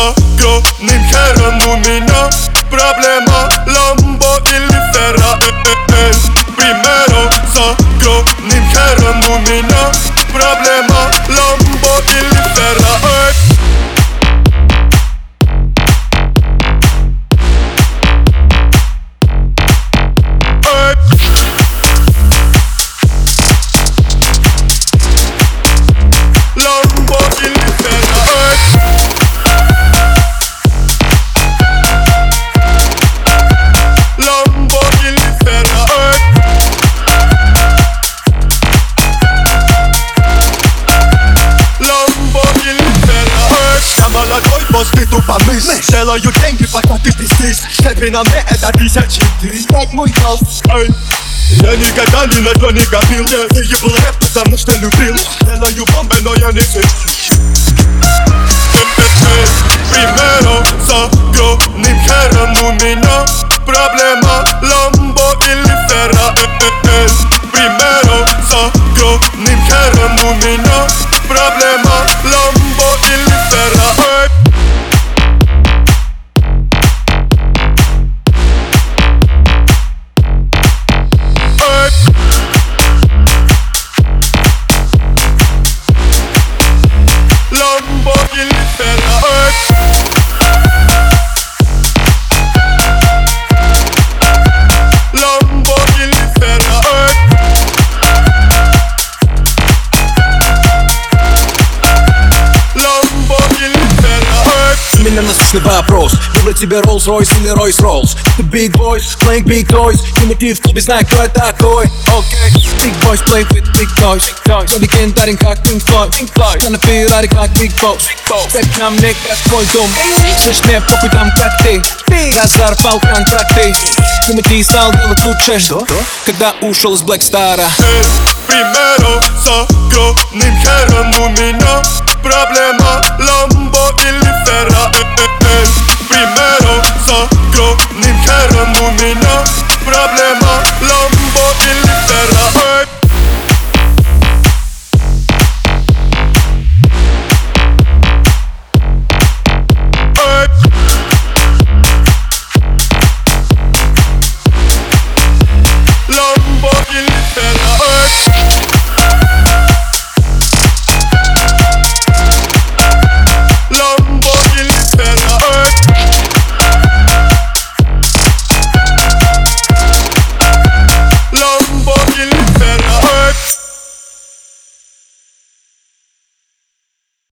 Sagro nimħerem u minna Problema lambo illi ferra молодой, после тупо мысль Делаю деньги, пока ты пиздишь Смотри на мне, это тысячи ты Как мой голос, эй я никогда ни на то не копил Я выебал рэп, потому что любил Делаю бомбы, но я не сыщу Примером с огромным хером У меня проблема Ламбо или Феррари Примером с огромным хером У меня Lamborghini Ferrari Ferrari У меня насущный вопрос Выбрать тебе Rolls-Royce или Royce-Rolls The big boys, playing big toys Примитив в клубе, знаю, кто я такой Окей Big boys play with big toys Я легендарен, как Pink Floyd Я на Феррари, как Big Boss Рэп ко мне, как твой дом Слышь, мне похуй там, как ты Разорвал контракты Примитив стал делать лучше Когда ушел из Black Star Primero с огромным хером У меня проблема